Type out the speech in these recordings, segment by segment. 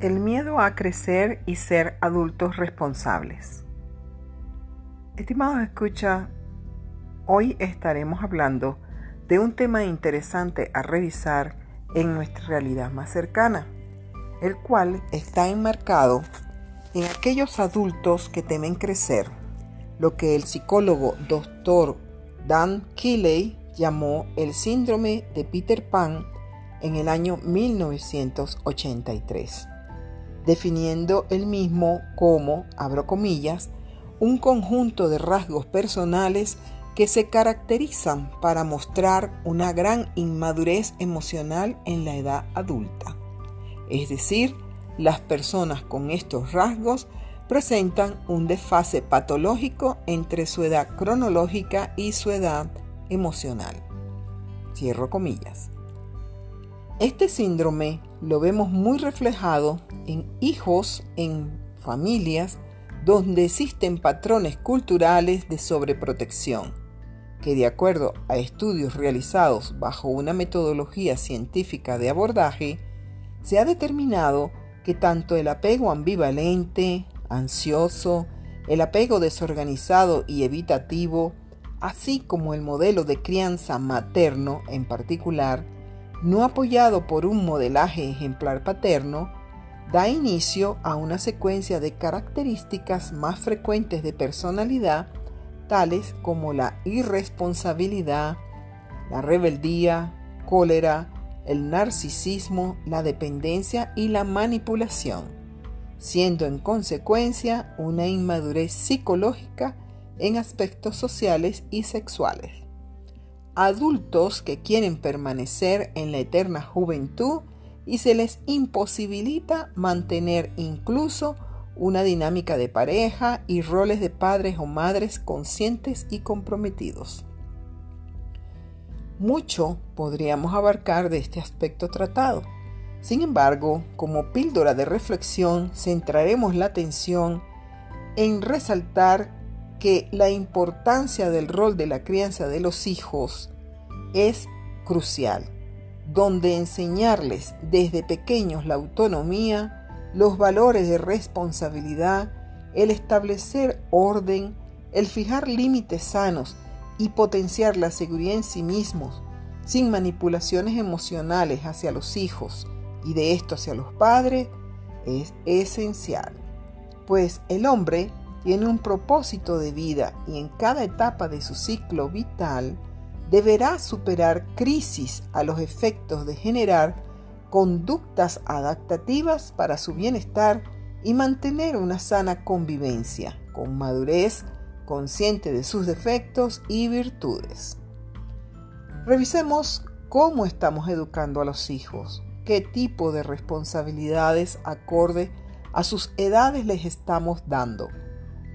El miedo a crecer y ser adultos responsables. Estimados escucha, hoy estaremos hablando de un tema interesante a revisar en nuestra realidad más cercana, el cual está enmarcado en aquellos adultos que temen crecer, lo que el psicólogo Dr. Dan Keeley llamó el síndrome de Peter Pan en el año 1983 definiendo el mismo como, abro comillas, un conjunto de rasgos personales que se caracterizan para mostrar una gran inmadurez emocional en la edad adulta. Es decir, las personas con estos rasgos presentan un desfase patológico entre su edad cronológica y su edad emocional. Cierro comillas. Este síndrome lo vemos muy reflejado en hijos, en familias donde existen patrones culturales de sobreprotección, que de acuerdo a estudios realizados bajo una metodología científica de abordaje, se ha determinado que tanto el apego ambivalente, ansioso, el apego desorganizado y evitativo, así como el modelo de crianza materno en particular, no apoyado por un modelaje ejemplar paterno, da inicio a una secuencia de características más frecuentes de personalidad, tales como la irresponsabilidad, la rebeldía, cólera, el narcisismo, la dependencia y la manipulación, siendo en consecuencia una inmadurez psicológica en aspectos sociales y sexuales adultos que quieren permanecer en la eterna juventud y se les imposibilita mantener incluso una dinámica de pareja y roles de padres o madres conscientes y comprometidos. Mucho podríamos abarcar de este aspecto tratado. Sin embargo, como píldora de reflexión, centraremos la atención en resaltar que la importancia del rol de la crianza de los hijos es crucial, donde enseñarles desde pequeños la autonomía, los valores de responsabilidad, el establecer orden, el fijar límites sanos y potenciar la seguridad en sí mismos, sin manipulaciones emocionales hacia los hijos y de esto hacia los padres, es esencial. Pues el hombre tiene un propósito de vida y en cada etapa de su ciclo vital deberá superar crisis a los efectos de generar conductas adaptativas para su bienestar y mantener una sana convivencia con madurez, consciente de sus defectos y virtudes. Revisemos cómo estamos educando a los hijos, qué tipo de responsabilidades acorde a sus edades les estamos dando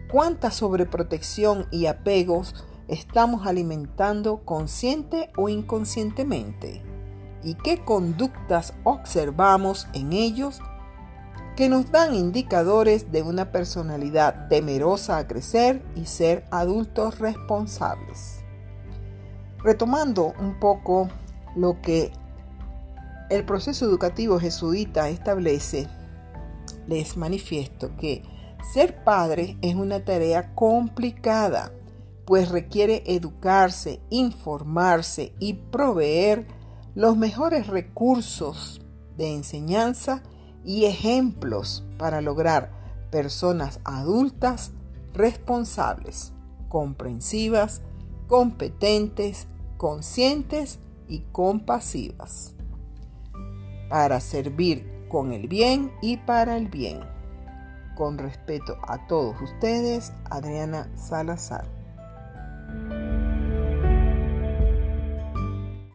cuánta sobreprotección y apegos estamos alimentando consciente o inconscientemente y qué conductas observamos en ellos que nos dan indicadores de una personalidad temerosa a crecer y ser adultos responsables. Retomando un poco lo que el proceso educativo jesuita establece, les manifiesto que ser padre es una tarea complicada, pues requiere educarse, informarse y proveer los mejores recursos de enseñanza y ejemplos para lograr personas adultas responsables, comprensivas, competentes, conscientes y compasivas, para servir con el bien y para el bien. Con respeto a todos ustedes, Adriana Salazar.